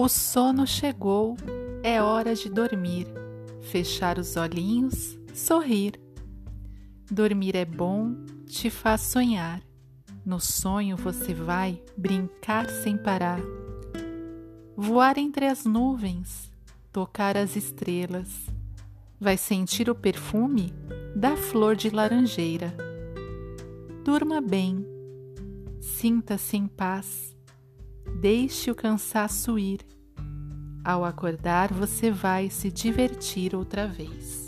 O sono chegou, é hora de dormir, fechar os olhinhos, sorrir. Dormir é bom, te faz sonhar. No sonho você vai brincar sem parar. Voar entre as nuvens, tocar as estrelas. Vai sentir o perfume da flor de laranjeira. Durma bem, sinta-se em paz Deixe o cansaço ir. Ao acordar, você vai se divertir outra vez.